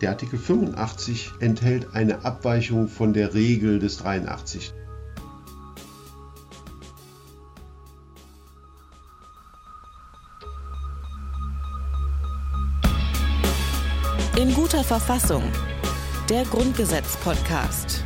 Der Artikel 85 enthält eine Abweichung von der Regel des 83. In guter Verfassung. Der Grundgesetz-Podcast.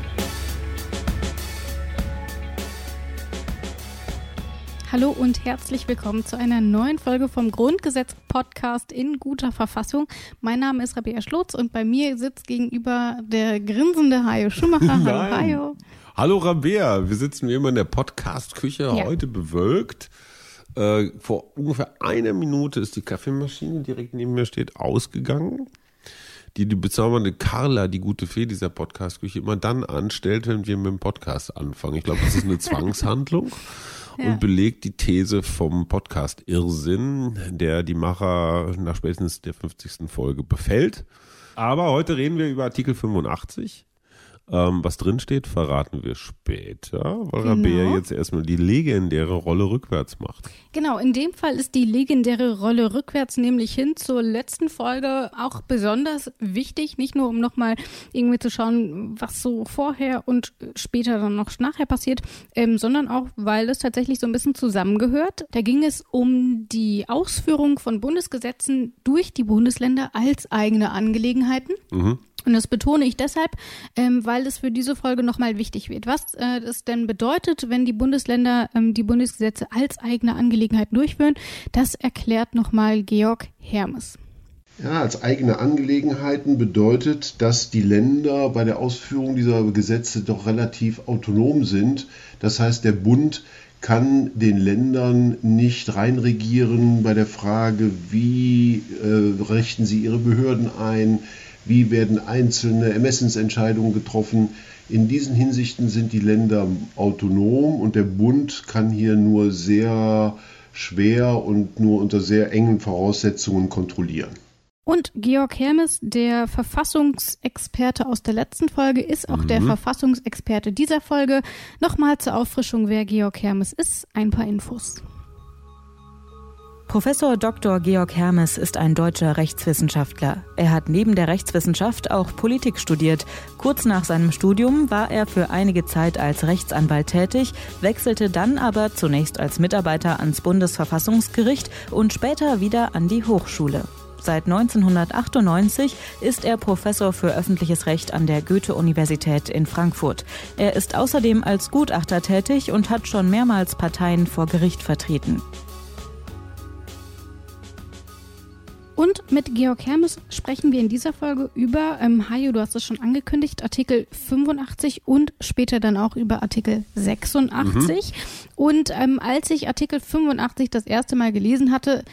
Hallo und herzlich willkommen zu einer neuen Folge vom Grundgesetz-Podcast in guter Verfassung. Mein Name ist Rabea Schlotz und bei mir sitzt gegenüber der grinsende Hajo Schumacher. Hallo Hajo. Hallo Rabea, wir sitzen wie immer in der Podcast-Küche, ja. heute bewölkt. Äh, vor ungefähr einer Minute ist die Kaffeemaschine, die direkt neben mir steht, ausgegangen die die bezaubernde Carla, die gute Fee dieser Podcast-Küche, immer dann anstellt, wenn wir mit dem Podcast anfangen. Ich glaube, das ist eine Zwangshandlung. Ja. und belegt die These vom Podcast Irrsinn, der die Macher nach spätestens der 50. Folge befällt. Aber heute reden wir über Artikel 85. Ähm, was drinsteht, verraten wir später, weil genau. Rabea jetzt erstmal die legendäre Rolle rückwärts macht. Genau, in dem Fall ist die legendäre Rolle rückwärts nämlich hin zur letzten Folge auch besonders wichtig, nicht nur um nochmal irgendwie zu schauen, was so vorher und später dann noch nachher passiert, ähm, sondern auch, weil es tatsächlich so ein bisschen zusammengehört. Da ging es um die Ausführung von Bundesgesetzen durch die Bundesländer als eigene Angelegenheiten. Mhm. Und das betone ich deshalb, ähm, weil es für diese Folge nochmal wichtig wird. Was äh, es denn bedeutet, wenn die Bundesländer ähm, die Bundesgesetze als eigene Angelegenheit durchführen, das erklärt nochmal Georg Hermes. Ja, als eigene Angelegenheiten bedeutet, dass die Länder bei der Ausführung dieser Gesetze doch relativ autonom sind. Das heißt, der Bund kann den Ländern nicht reinregieren bei der Frage, wie äh, richten sie ihre Behörden ein, wie werden einzelne Ermessensentscheidungen getroffen. In diesen Hinsichten sind die Länder autonom und der Bund kann hier nur sehr schwer und nur unter sehr engen Voraussetzungen kontrollieren. Und Georg Hermes, der Verfassungsexperte aus der letzten Folge, ist auch mhm. der Verfassungsexperte dieser Folge. Nochmal zur Auffrischung, wer Georg Hermes ist, ein paar Infos. Professor Dr. Georg Hermes ist ein deutscher Rechtswissenschaftler. Er hat neben der Rechtswissenschaft auch Politik studiert. Kurz nach seinem Studium war er für einige Zeit als Rechtsanwalt tätig, wechselte dann aber zunächst als Mitarbeiter ans Bundesverfassungsgericht und später wieder an die Hochschule. Seit 1998 ist er Professor für öffentliches Recht an der Goethe-Universität in Frankfurt. Er ist außerdem als Gutachter tätig und hat schon mehrmals Parteien vor Gericht vertreten. Und mit Georg Hermes sprechen wir in dieser Folge über, ähm, Hajo, du hast es schon angekündigt, Artikel 85 und später dann auch über Artikel 86. Mhm. Und ähm, als ich Artikel 85 das erste Mal gelesen hatte,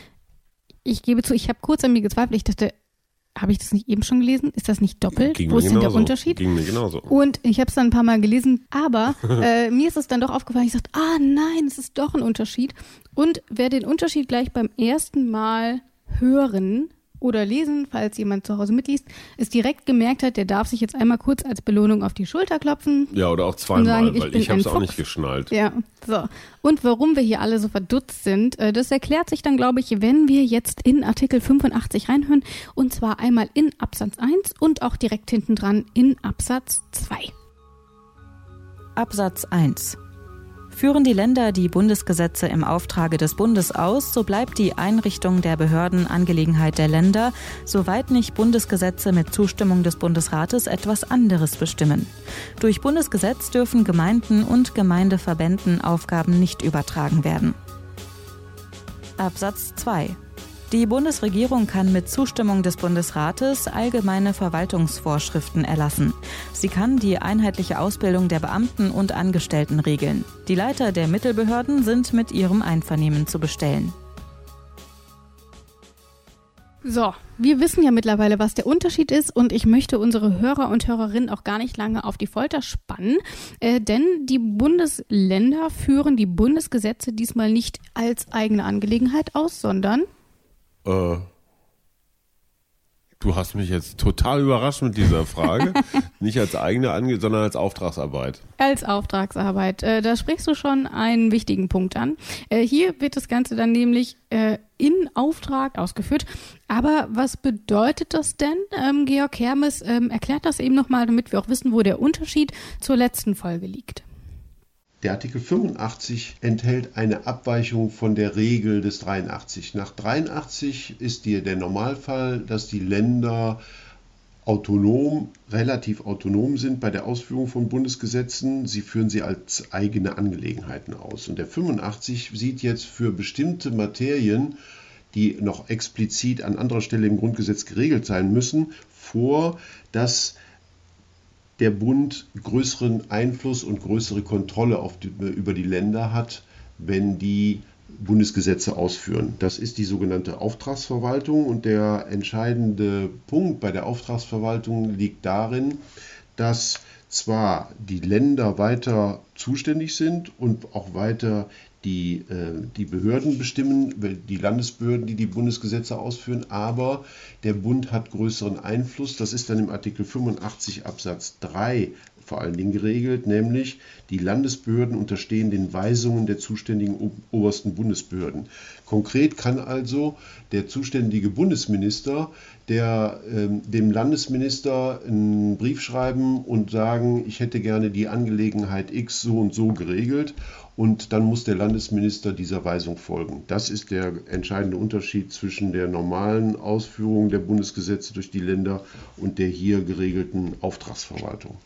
ich gebe zu, ich habe kurz an mir gezweifelt, ich dachte, habe ich das nicht eben schon gelesen? Ist das nicht doppelt? Ging Wo ist denn der Unterschied? Ging mir genauso. Und ich habe es dann ein paar Mal gelesen, aber äh, mir ist es dann doch aufgefallen, ich sagte, ah nein, es ist doch ein Unterschied. Und wer den Unterschied gleich beim ersten Mal hören oder lesen, falls jemand zu Hause mitliest, es direkt gemerkt hat, der darf sich jetzt einmal kurz als Belohnung auf die Schulter klopfen. Ja, oder auch zweimal, sagen, ich weil ich habe es auch nicht geschnallt. Ja, so. Und warum wir hier alle so verdutzt sind, äh, das erklärt sich dann, glaube ich, wenn wir jetzt in Artikel 85 reinhören. Und zwar einmal in Absatz 1 und auch direkt hinten dran in Absatz 2. Absatz 1 Führen die Länder die Bundesgesetze im Auftrage des Bundes aus, so bleibt die Einrichtung der Behörden Angelegenheit der Länder, soweit nicht Bundesgesetze mit Zustimmung des Bundesrates etwas anderes bestimmen. Durch Bundesgesetz dürfen Gemeinden und Gemeindeverbänden Aufgaben nicht übertragen werden. Absatz 2 die Bundesregierung kann mit Zustimmung des Bundesrates allgemeine Verwaltungsvorschriften erlassen. Sie kann die einheitliche Ausbildung der Beamten und Angestellten regeln. Die Leiter der Mittelbehörden sind mit ihrem Einvernehmen zu bestellen. So, wir wissen ja mittlerweile, was der Unterschied ist und ich möchte unsere Hörer und Hörerinnen auch gar nicht lange auf die Folter spannen, äh, denn die Bundesländer führen die Bundesgesetze diesmal nicht als eigene Angelegenheit aus, sondern äh, Du hast mich jetzt total überrascht mit dieser Frage. Nicht als eigene, Ange sondern als Auftragsarbeit. Als Auftragsarbeit. Äh, da sprichst du schon einen wichtigen Punkt an. Äh, hier wird das Ganze dann nämlich äh, in Auftrag ausgeführt. Aber was bedeutet das denn? Ähm, Georg Hermes ähm, erklärt das eben nochmal, damit wir auch wissen, wo der Unterschied zur letzten Folge liegt. Der Artikel 85 enthält eine Abweichung von der Regel des 83. Nach 83 ist die, der Normalfall, dass die Länder autonom, relativ autonom sind bei der Ausführung von Bundesgesetzen. Sie führen sie als eigene Angelegenheiten aus. Und der 85 sieht jetzt für bestimmte Materien, die noch explizit an anderer Stelle im Grundgesetz geregelt sein müssen, vor, dass der Bund größeren Einfluss und größere Kontrolle die, über die Länder hat, wenn die Bundesgesetze ausführen. Das ist die sogenannte Auftragsverwaltung und der entscheidende Punkt bei der Auftragsverwaltung liegt darin, dass zwar die Länder weiter zuständig sind und auch weiter die, äh, die Behörden bestimmen, die Landesbehörden, die die Bundesgesetze ausführen, aber der Bund hat größeren Einfluss. Das ist dann im Artikel 85 Absatz 3 vor allen Dingen geregelt, nämlich die Landesbehörden unterstehen den Weisungen der zuständigen obersten Bundesbehörden. Konkret kann also der zuständige Bundesminister der, äh, dem Landesminister einen Brief schreiben und sagen, ich hätte gerne die Angelegenheit X so und so geregelt und dann muss der Landesminister dieser Weisung folgen. Das ist der entscheidende Unterschied zwischen der normalen Ausführung der Bundesgesetze durch die Länder und der hier geregelten Auftragsverwaltung.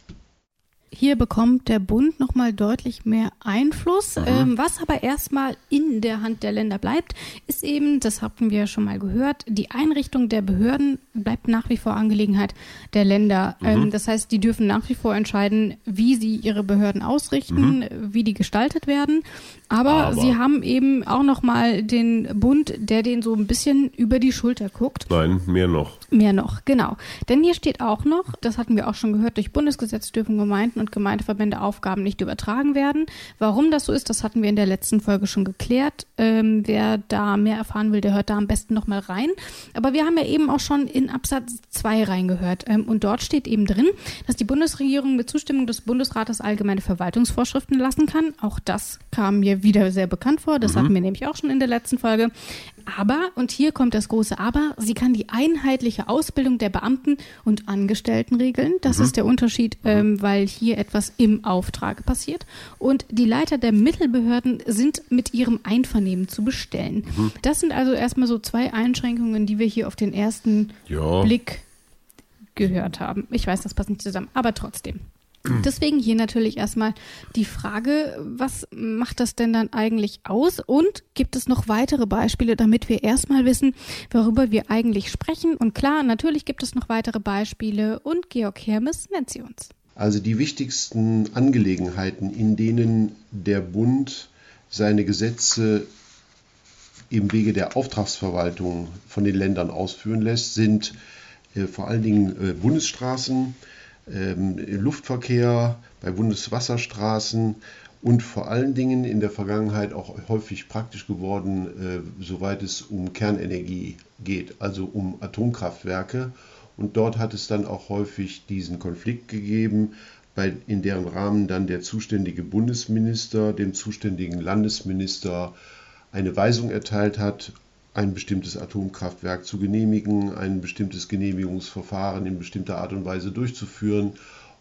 Hier bekommt der Bund nochmal deutlich mehr Einfluss. Ähm, was aber erstmal in der Hand der Länder bleibt, ist eben, das hatten wir schon mal gehört, die Einrichtung der Behörden bleibt nach wie vor Angelegenheit der Länder. Mhm. Ähm, das heißt, die dürfen nach wie vor entscheiden, wie sie ihre Behörden ausrichten, mhm. wie die gestaltet werden. Aber, aber, sie haben eben auch nochmal den Bund, der den so ein bisschen über die Schulter guckt. Nein, mehr noch. Mehr noch, genau. Denn hier steht auch noch, das hatten wir auch schon gehört, durch Bundesgesetz dürfen Gemeinden und Gemeindeverbände Aufgaben nicht übertragen werden. Warum das so ist, das hatten wir in der letzten Folge schon geklärt. Ähm, wer da mehr erfahren will, der hört da am besten nochmal rein. Aber wir haben ja eben auch schon in Absatz 2 reingehört. Ähm, und dort steht eben drin, dass die Bundesregierung mit Zustimmung des Bundesrates allgemeine Verwaltungsvorschriften lassen kann. Auch das kam mir wieder sehr bekannt vor. Das mhm. hatten wir nämlich auch schon in der letzten Folge. Aber, und hier kommt das große Aber, sie kann die einheitliche Ausbildung der Beamten und Angestellten regeln. Das mhm. ist der Unterschied, ähm, weil hier etwas im Auftrag passiert. Und die Leiter der Mittelbehörden sind mit ihrem Einvernehmen zu bestellen. Mhm. Das sind also erstmal so zwei Einschränkungen, die wir hier auf den ersten ja. Blick gehört haben. Ich weiß, das passt nicht zusammen, aber trotzdem. Deswegen hier natürlich erstmal die Frage, was macht das denn dann eigentlich aus? Und gibt es noch weitere Beispiele, damit wir erstmal wissen, worüber wir eigentlich sprechen? Und klar, natürlich gibt es noch weitere Beispiele und Georg Hermes nennt sie uns. Also die wichtigsten Angelegenheiten, in denen der Bund seine Gesetze im Wege der Auftragsverwaltung von den Ländern ausführen lässt, sind äh, vor allen Dingen äh, Bundesstraßen, ähm, Luftverkehr, bei Bundeswasserstraßen und vor allen Dingen in der Vergangenheit auch häufig praktisch geworden, äh, soweit es um Kernenergie geht, also um Atomkraftwerke. Und dort hat es dann auch häufig diesen Konflikt gegeben, bei, in deren Rahmen dann der zuständige Bundesminister dem zuständigen Landesminister eine Weisung erteilt hat, ein bestimmtes Atomkraftwerk zu genehmigen, ein bestimmtes Genehmigungsverfahren in bestimmter Art und Weise durchzuführen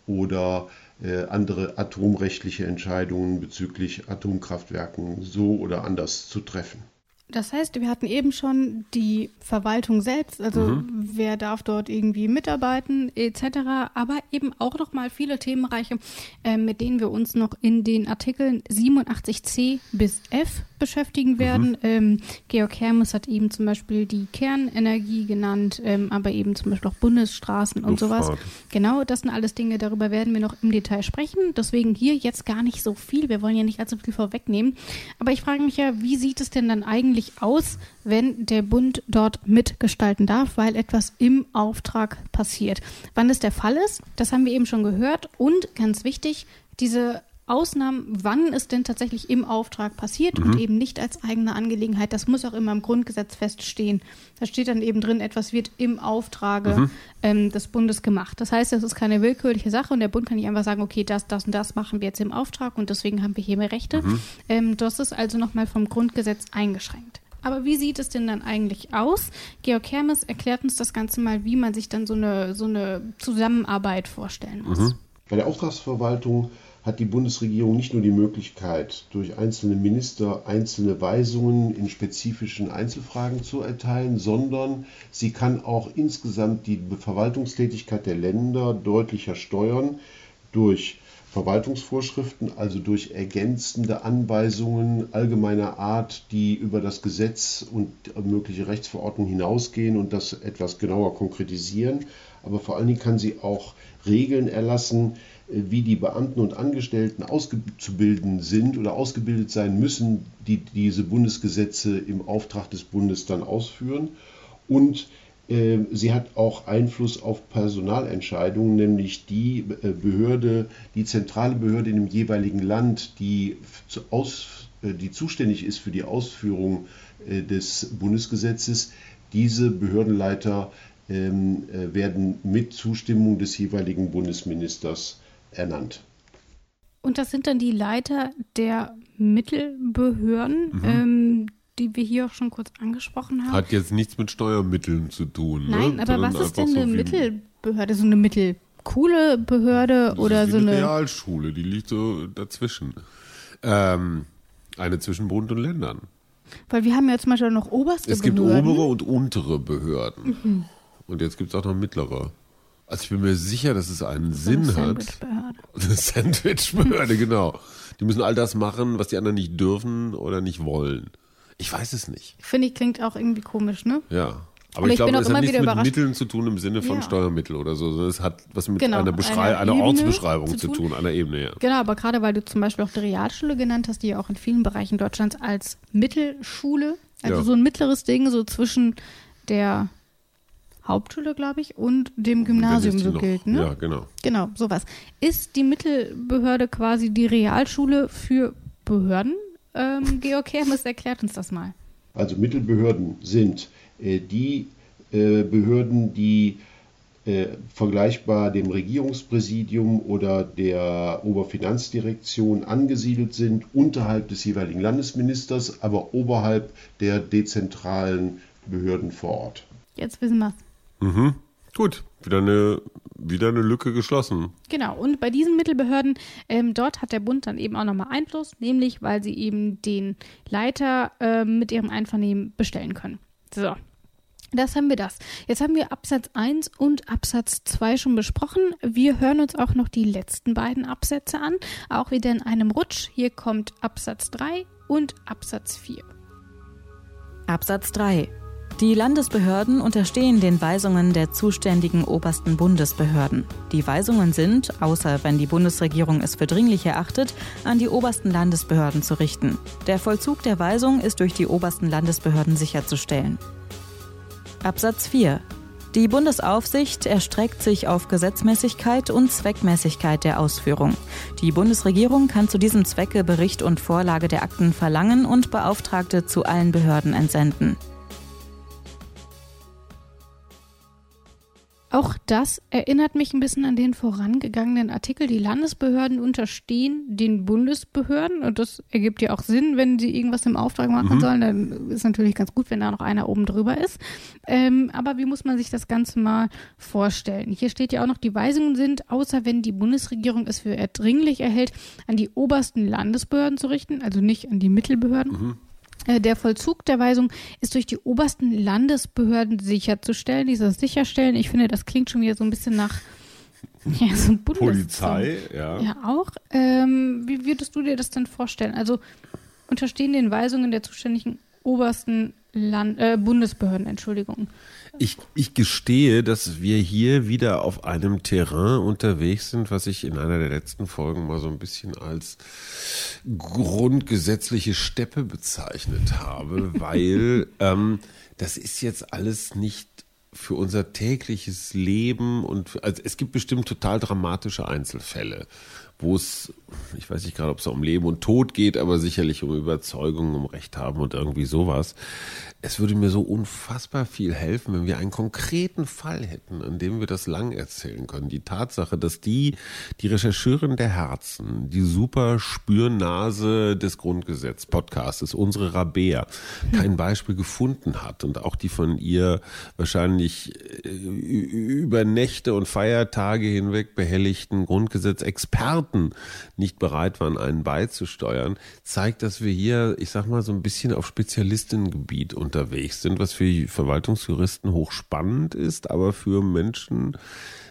oder äh, andere atomrechtliche Entscheidungen bezüglich Atomkraftwerken so oder anders zu treffen. Das heißt, wir hatten eben schon die Verwaltung selbst, also mhm. wer darf dort irgendwie mitarbeiten etc., aber eben auch noch mal viele Themenbereiche, äh, mit denen wir uns noch in den Artikeln 87c bis f beschäftigen werden. Mhm. Ähm, Georg Hermes hat eben zum Beispiel die Kernenergie genannt, ähm, aber eben zum Beispiel auch Bundesstraßen und Luftfahrt. sowas. Genau, das sind alles Dinge, darüber werden wir noch im Detail sprechen. Deswegen hier jetzt gar nicht so viel. Wir wollen ja nicht allzu viel vorwegnehmen. Aber ich frage mich ja, wie sieht es denn dann eigentlich aus, wenn der Bund dort mitgestalten darf, weil etwas im Auftrag passiert? Wann es der Fall ist, das haben wir eben schon gehört. Und ganz wichtig, diese Ausnahmen, wann es denn tatsächlich im Auftrag passiert mhm. und eben nicht als eigene Angelegenheit. Das muss auch immer im Grundgesetz feststehen. Da steht dann eben drin, etwas wird im Auftrage mhm. ähm, des Bundes gemacht. Das heißt, das ist keine willkürliche Sache und der Bund kann nicht einfach sagen, okay, das, das und das machen wir jetzt im Auftrag und deswegen haben wir hier mehr Rechte. Mhm. Ähm, das ist also nochmal vom Grundgesetz eingeschränkt. Aber wie sieht es denn dann eigentlich aus? Georg Hermes erklärt uns das Ganze mal, wie man sich dann so eine, so eine Zusammenarbeit vorstellen muss. Mhm. Bei der Auftragsverwaltung hat die Bundesregierung nicht nur die Möglichkeit, durch einzelne Minister einzelne Weisungen in spezifischen Einzelfragen zu erteilen, sondern sie kann auch insgesamt die Verwaltungstätigkeit der Länder deutlicher steuern durch Verwaltungsvorschriften, also durch ergänzende Anweisungen allgemeiner Art, die über das Gesetz und mögliche Rechtsverordnungen hinausgehen und das etwas genauer konkretisieren. Aber vor allen Dingen kann sie auch Regeln erlassen, wie die Beamten und Angestellten auszubilden sind oder ausgebildet sein müssen, die diese Bundesgesetze im Auftrag des Bundes dann ausführen. Und äh, sie hat auch Einfluss auf Personalentscheidungen, nämlich die äh, Behörde, die zentrale Behörde in dem jeweiligen Land, die, aus, äh, die zuständig ist für die Ausführung des Bundesgesetzes. Diese Behördenleiter ähm, werden mit Zustimmung des jeweiligen Bundesministers ernannt. Und das sind dann die Leiter der Mittelbehörden, mhm. ähm, die wir hier auch schon kurz angesprochen haben. Hat jetzt nichts mit Steuermitteln zu tun. Ne? Nein, aber Sondern was ist denn eine so Mittelbehörde? So eine mittelcoole Behörde oder so eine. Realschule, die liegt so dazwischen. Ähm, eine zwischen Bund und Ländern. Weil wir haben ja zum Beispiel noch oberste es Behörden. Es gibt obere und untere Behörden. Mhm. Und jetzt gibt es auch noch mittlere. Also ich bin mir sicher, dass es einen so Sinn eine hat. Eine Sandwichbehörde, genau. Die müssen all das machen, was die anderen nicht dürfen oder nicht wollen. Ich weiß es nicht. Finde ich, klingt auch irgendwie komisch, ne? Ja. Aber, ich, ich glaube, es hat nichts mit Mitteln zu tun im Sinne von ja. Steuermittel oder so. Es hat was mit genau, einer, einer, einer Ortsbeschreibung zu tun. zu tun, einer Ebene, ja. Genau, aber gerade weil du zum Beispiel auch die Realschule genannt hast, die ja auch in vielen Bereichen Deutschlands als Mittelschule, also ja. so ein mittleres Ding, so zwischen der Hauptschule, glaube ich, und dem Gymnasium so noch, gilt. Ne? Ja, genau. Genau, sowas. Ist die Mittelbehörde quasi die Realschule für Behörden? Ähm, Georg Hermes erklärt uns das mal. Also Mittelbehörden sind äh, die äh, Behörden, die äh, vergleichbar dem Regierungspräsidium oder der Oberfinanzdirektion angesiedelt sind, unterhalb des jeweiligen Landesministers, aber oberhalb der dezentralen Behörden vor Ort. Jetzt wissen wir es. Mhm. Gut, wieder eine, wieder eine Lücke geschlossen. Genau, und bei diesen Mittelbehörden, ähm, dort hat der Bund dann eben auch nochmal Einfluss, nämlich weil sie eben den Leiter äh, mit ihrem Einvernehmen bestellen können. So, das haben wir das. Jetzt haben wir Absatz 1 und Absatz 2 schon besprochen. Wir hören uns auch noch die letzten beiden Absätze an, auch wieder in einem Rutsch. Hier kommt Absatz 3 und Absatz 4. Absatz 3. Die Landesbehörden unterstehen den Weisungen der zuständigen obersten Bundesbehörden. Die Weisungen sind, außer wenn die Bundesregierung es für dringlich erachtet, an die obersten Landesbehörden zu richten. Der Vollzug der Weisung ist durch die obersten Landesbehörden sicherzustellen. Absatz 4. Die Bundesaufsicht erstreckt sich auf Gesetzmäßigkeit und Zweckmäßigkeit der Ausführung. Die Bundesregierung kann zu diesem Zwecke Bericht und Vorlage der Akten verlangen und Beauftragte zu allen Behörden entsenden. Auch das erinnert mich ein bisschen an den vorangegangenen Artikel. Die Landesbehörden unterstehen den Bundesbehörden und das ergibt ja auch Sinn, wenn sie irgendwas im Auftrag machen mhm. sollen. Dann ist natürlich ganz gut, wenn da noch einer oben drüber ist. Ähm, aber wie muss man sich das Ganze mal vorstellen? Hier steht ja auch noch, die Weisungen sind, außer wenn die Bundesregierung es für erdringlich erhält, an die obersten Landesbehörden zu richten, also nicht an die Mittelbehörden. Mhm. Äh, der Vollzug der Weisung ist durch die obersten Landesbehörden sicherzustellen. Dieses Sicherstellen, ich finde, das klingt schon wieder so ein bisschen nach ja, so ein Polizei, ja. Ja, auch. Ähm, wie würdest du dir das denn vorstellen? Also unterstehen den Weisungen der zuständigen obersten Land, äh, Bundesbehörden, Entschuldigung. Ich, ich gestehe, dass wir hier wieder auf einem Terrain unterwegs sind, was ich in einer der letzten Folgen mal so ein bisschen als grundgesetzliche Steppe bezeichnet habe, weil ähm, das ist jetzt alles nicht für unser tägliches Leben und also es gibt bestimmt total dramatische Einzelfälle wo es, ich weiß nicht gerade, ob es um Leben und Tod geht, aber sicherlich um Überzeugung, um Recht haben und irgendwie sowas. Es würde mir so unfassbar viel helfen, wenn wir einen konkreten Fall hätten, an dem wir das lang erzählen können. Die Tatsache, dass die, die Rechercheurin der Herzen, die super Spürnase des Grundgesetz Podcastes, unsere Rabea, kein Beispiel gefunden hat und auch die von ihr wahrscheinlich äh, über Nächte und Feiertage hinweg behelligten Grundgesetzexperten nicht bereit waren, einen beizusteuern, zeigt, dass wir hier, ich sag mal, so ein bisschen auf Spezialistengebiet unterwegs sind, was für Verwaltungsjuristen hochspannend ist, aber für Menschen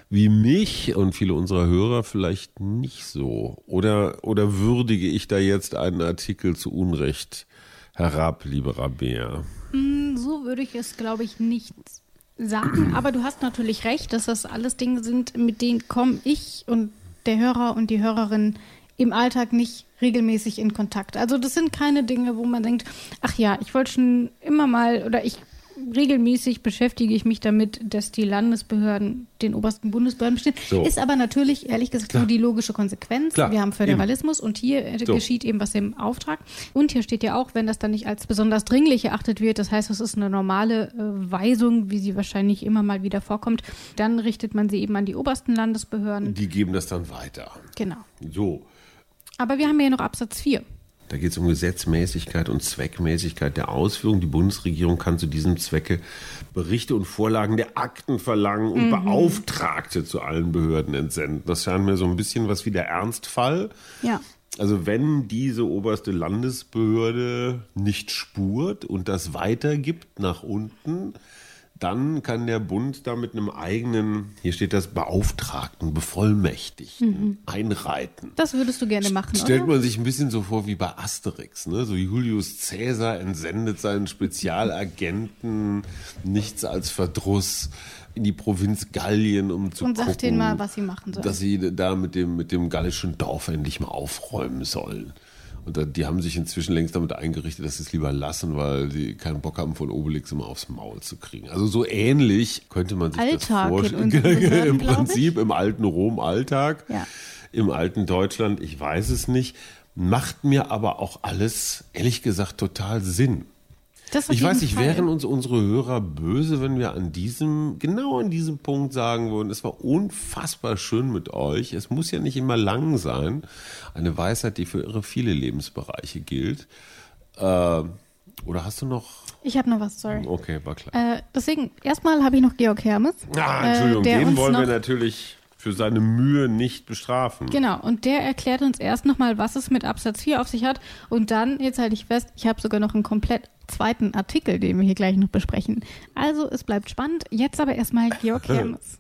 wie mich und viele unserer Hörer vielleicht nicht so. Oder, oder würdige ich da jetzt einen Artikel zu Unrecht herab, lieber Rabea? Mm, so würde ich es, glaube ich, nicht sagen. Aber du hast natürlich recht, dass das alles Dinge sind, mit denen komme ich und der Hörer und die Hörerin im Alltag nicht regelmäßig in Kontakt. Also das sind keine Dinge, wo man denkt, ach ja, ich wollte schon immer mal oder ich regelmäßig beschäftige ich mich damit, dass die Landesbehörden den obersten Bundesbehörden bestehen. So. Ist aber natürlich, ehrlich gesagt, Klar. nur die logische Konsequenz. Klar. Wir haben Föderalismus eben. und hier äh, so. geschieht eben was im Auftrag. Und hier steht ja auch, wenn das dann nicht als besonders dringlich erachtet wird, das heißt, das ist eine normale äh, Weisung, wie sie wahrscheinlich immer mal wieder vorkommt, dann richtet man sie eben an die obersten Landesbehörden. Die geben das dann weiter. Genau. So. Aber wir haben ja noch Absatz 4. Da geht es um Gesetzmäßigkeit und Zweckmäßigkeit der Ausführung. Die Bundesregierung kann zu diesem Zwecke Berichte und Vorlagen der Akten verlangen und mhm. Beauftragte zu allen Behörden entsenden. Das scheint mir so ein bisschen was wie der Ernstfall. Ja. Also wenn diese oberste Landesbehörde nicht spurt und das weitergibt nach unten, dann kann der Bund da mit einem eigenen, hier steht das Beauftragten, Bevollmächtigten, mhm. einreiten. Das würdest du gerne machen, Stellt oder? man sich ein bisschen so vor wie bei Asterix, ne? So Julius Caesar entsendet seinen Spezialagenten nichts als Verdruss in die Provinz Gallien, um zu Und gucken, sagt denen mal, was sie machen sollen. Dass sie da mit dem, mit dem gallischen Dorf endlich mal aufräumen sollen. Und die haben sich inzwischen längst damit eingerichtet, dass sie es lieber lassen, weil sie keinen Bock haben, von Obelix immer aufs Maul zu kriegen. Also so ähnlich könnte man sich Alltag das vorstellen. Im Prinzip im alten Rom Alltag, ja. im alten Deutschland, ich weiß es nicht. Macht mir aber auch alles, ehrlich gesagt, total Sinn ich weiß nicht, Fall. wären uns unsere Hörer böse, wenn wir an diesem, genau an diesem Punkt sagen würden, es war unfassbar schön mit euch. Es muss ja nicht immer lang sein. Eine Weisheit, die für irre viele Lebensbereiche gilt. Äh, oder hast du noch? Ich habe noch was, sorry. Okay, war klar. Äh, deswegen, erstmal habe ich noch Georg Hermes. Ah, Entschuldigung, äh, den wollen wir natürlich für seine Mühe nicht bestrafen. Genau, und der erklärt uns erst nochmal, was es mit Absatz 4 auf sich hat. Und dann, jetzt halte ich fest, ich habe sogar noch einen komplett zweiten Artikel, den wir hier gleich noch besprechen. Also, es bleibt spannend. Jetzt aber erstmal Georg Hermes.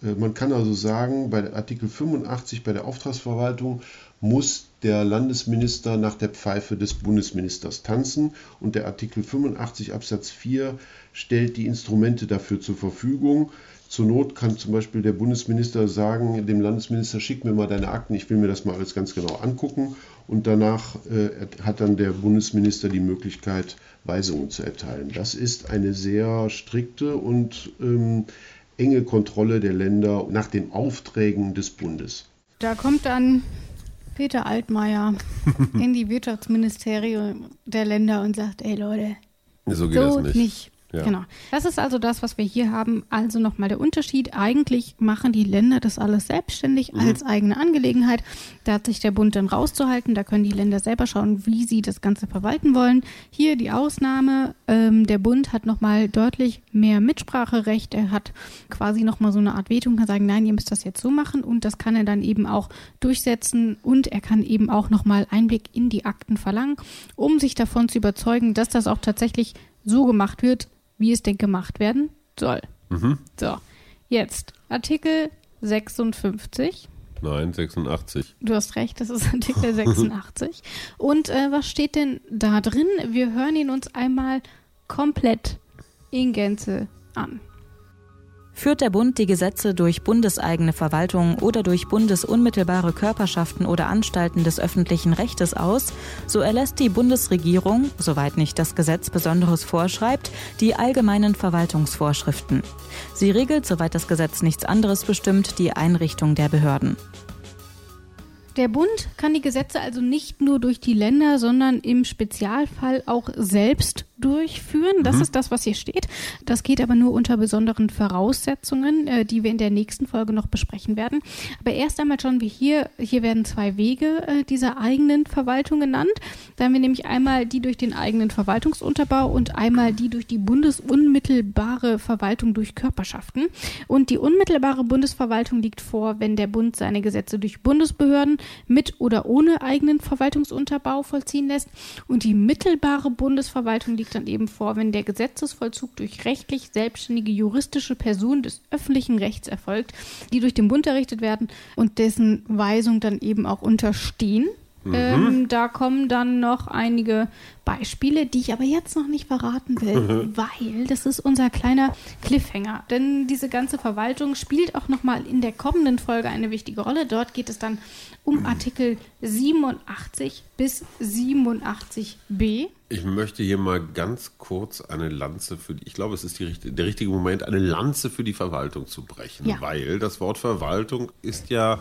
Äh, man kann also sagen, bei Artikel 85 bei der Auftragsverwaltung muss der Landesminister nach der Pfeife des Bundesministers tanzen und der Artikel 85 Absatz 4 stellt die Instrumente dafür zur Verfügung. Zur Not kann zum Beispiel der Bundesminister sagen, dem Landesminister, schick mir mal deine Akten, ich will mir das mal alles ganz genau angucken. Und danach äh, hat dann der Bundesminister die Möglichkeit, Weisungen zu erteilen. Das ist eine sehr strikte und ähm, enge Kontrolle der Länder nach den Aufträgen des Bundes. Da kommt dann Peter Altmaier in die Wirtschaftsministerium der Länder und sagt, ey Leute, so geht so das nicht. nicht. Ja. Genau. Das ist also das, was wir hier haben. Also nochmal der Unterschied. Eigentlich machen die Länder das alles selbstständig mhm. als eigene Angelegenheit. Da hat sich der Bund dann rauszuhalten. Da können die Länder selber schauen, wie sie das Ganze verwalten wollen. Hier die Ausnahme. Ähm, der Bund hat nochmal deutlich mehr Mitspracherecht. Er hat quasi nochmal so eine Art Veto und kann sagen, nein, ihr müsst das jetzt so machen. Und das kann er dann eben auch durchsetzen. Und er kann eben auch nochmal Einblick in die Akten verlangen, um sich davon zu überzeugen, dass das auch tatsächlich so gemacht wird, wie es denn gemacht werden soll. Mhm. So, jetzt Artikel 56. Nein, 86. Du hast recht, das ist Artikel 86. Und äh, was steht denn da drin? Wir hören ihn uns einmal komplett in Gänze an. Führt der Bund die Gesetze durch bundeseigene Verwaltung oder durch bundesunmittelbare Körperschaften oder Anstalten des öffentlichen Rechtes aus, so erlässt die Bundesregierung, soweit nicht das Gesetz Besonderes vorschreibt, die allgemeinen Verwaltungsvorschriften. Sie regelt, soweit das Gesetz nichts anderes bestimmt, die Einrichtung der Behörden. Der Bund kann die Gesetze also nicht nur durch die Länder, sondern im Spezialfall auch selbst durchführen. Das mhm. ist das, was hier steht. Das geht aber nur unter besonderen Voraussetzungen, äh, die wir in der nächsten Folge noch besprechen werden. Aber erst einmal schauen wir hier, hier werden zwei Wege äh, dieser eigenen Verwaltung genannt. Da haben wir nämlich einmal die durch den eigenen Verwaltungsunterbau und einmal die durch die bundesunmittelbare Verwaltung durch Körperschaften. Und die unmittelbare Bundesverwaltung liegt vor, wenn der Bund seine Gesetze durch Bundesbehörden mit oder ohne eigenen Verwaltungsunterbau vollziehen lässt. Und die mittelbare Bundesverwaltung liegt dann eben vor, wenn der Gesetzesvollzug durch rechtlich selbstständige juristische Personen des öffentlichen Rechts erfolgt, die durch den Bund errichtet werden und dessen Weisung dann eben auch unterstehen. Mhm. Ähm, da kommen dann noch einige Beispiele, die ich aber jetzt noch nicht verraten will, mhm. weil das ist unser kleiner Cliffhanger. Denn diese ganze Verwaltung spielt auch nochmal in der kommenden Folge eine wichtige Rolle. Dort geht es dann um Artikel 87 bis 87b. Ich möchte hier mal ganz kurz eine Lanze für die, ich glaube, es ist die, der richtige Moment, eine Lanze für die Verwaltung zu brechen, ja. weil das Wort Verwaltung ist ja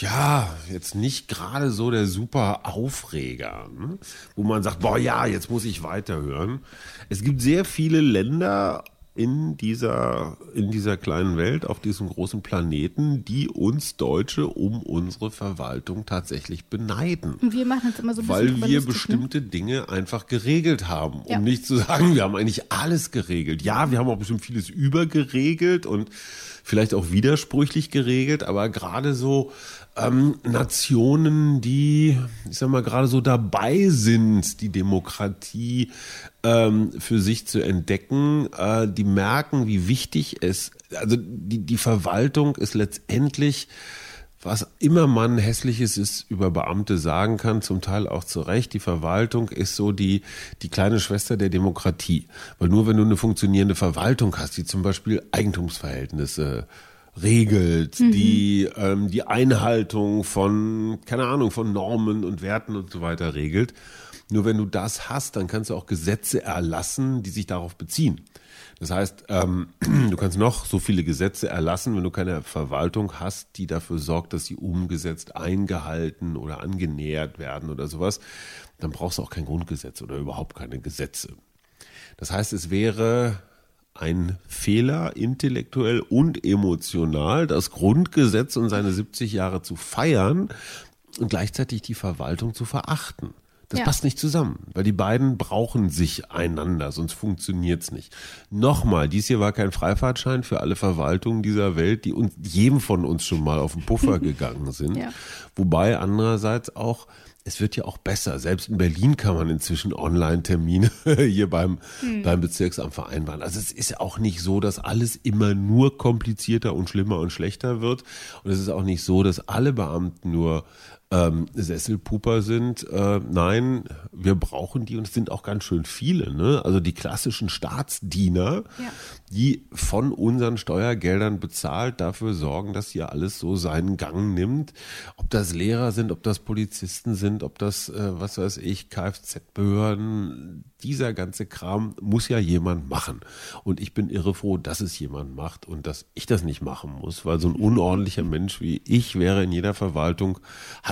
ja, jetzt nicht gerade so der super Aufreger, ne? wo man sagt, boah ja, jetzt muss ich weiterhören. Es gibt sehr viele Länder in dieser, in dieser kleinen Welt, auf diesem großen Planeten, die uns Deutsche um unsere Verwaltung tatsächlich beneiden. Und wir machen es immer so ein Weil wir ne? bestimmte ne? Dinge einfach geregelt haben. Ja. Um nicht zu sagen, wir haben eigentlich alles geregelt. Ja, wir haben auch bestimmt vieles übergeregelt und vielleicht auch widersprüchlich geregelt, aber gerade so ähm, Nationen, die, ich sag mal, gerade so dabei sind, die Demokratie ähm, für sich zu entdecken, äh, die merken, wie wichtig es, also die, die Verwaltung ist letztendlich was immer man hässliches ist über Beamte sagen kann, zum Teil auch zu Recht, die Verwaltung ist so die, die kleine Schwester der Demokratie. Weil nur wenn du eine funktionierende Verwaltung hast, die zum Beispiel Eigentumsverhältnisse regelt, mhm. die ähm, die Einhaltung von, keine Ahnung, von Normen und Werten und so weiter regelt. Nur wenn du das hast, dann kannst du auch Gesetze erlassen, die sich darauf beziehen. Das heißt, ähm, du kannst noch so viele Gesetze erlassen, wenn du keine Verwaltung hast, die dafür sorgt, dass sie umgesetzt, eingehalten oder angenähert werden oder sowas, dann brauchst du auch kein Grundgesetz oder überhaupt keine Gesetze. Das heißt, es wäre ein Fehler, intellektuell und emotional, das Grundgesetz und seine 70 Jahre zu feiern und gleichzeitig die Verwaltung zu verachten. Das ja. passt nicht zusammen, weil die beiden brauchen sich einander, sonst funktioniert's nicht. Nochmal, dies hier war kein Freifahrtschein für alle Verwaltungen dieser Welt, die uns, jedem von uns schon mal auf den Puffer gegangen sind. Ja. Wobei andererseits auch es wird ja auch besser. Selbst in Berlin kann man inzwischen Online-Termine hier beim, hm. beim Bezirksamt vereinbaren. Also es ist auch nicht so, dass alles immer nur komplizierter und schlimmer und schlechter wird. Und es ist auch nicht so, dass alle Beamten nur ähm, Sesselpuper sind. Äh, nein, wir brauchen die und es sind auch ganz schön viele. Ne? Also die klassischen Staatsdiener, ja. die von unseren Steuergeldern bezahlt dafür sorgen, dass hier alles so seinen Gang nimmt. Ob das Lehrer sind, ob das Polizisten sind, ob das, äh, was weiß ich, Kfz-Behörden, dieser ganze Kram muss ja jemand machen. Und ich bin irre froh, dass es jemand macht und dass ich das nicht machen muss, weil so ein unordentlicher Mensch wie ich wäre in jeder Verwaltung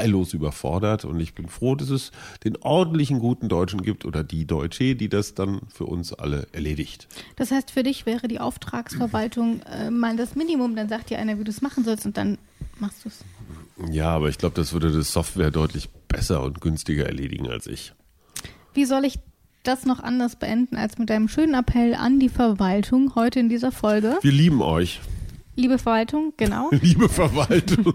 heillos überfordert. Und ich bin froh, dass es den ordentlichen guten Deutschen gibt oder die Deutsche, die das dann für uns alle erledigt. Das heißt, für dich wäre die Auftragsverwaltung äh, mal das Minimum. Dann sagt dir einer, wie du es machen sollst und dann machst du es. Ja, aber ich glaube, das würde das Software deutlich besser und günstiger erledigen als ich. Wie soll ich das noch anders beenden als mit einem schönen Appell an die Verwaltung heute in dieser Folge. Wir lieben euch. Liebe Verwaltung, genau. Liebe Verwaltung.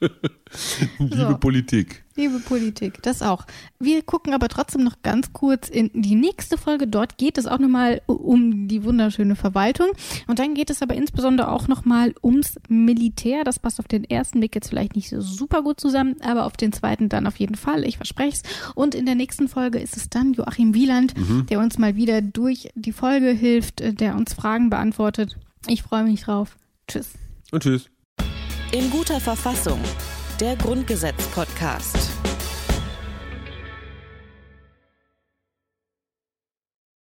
Liebe so. Politik. Liebe Politik, das auch. Wir gucken aber trotzdem noch ganz kurz in die nächste Folge. Dort geht es auch nochmal um die wunderschöne Verwaltung. Und dann geht es aber insbesondere auch nochmal ums Militär. Das passt auf den ersten Blick jetzt vielleicht nicht so super gut zusammen, aber auf den zweiten dann auf jeden Fall. Ich verspreche es. Und in der nächsten Folge ist es dann Joachim Wieland, mhm. der uns mal wieder durch die Folge hilft, der uns Fragen beantwortet. Ich freue mich drauf. Tschüss. Und tschüss. In guter Verfassung. Der Grundgesetz-Podcast.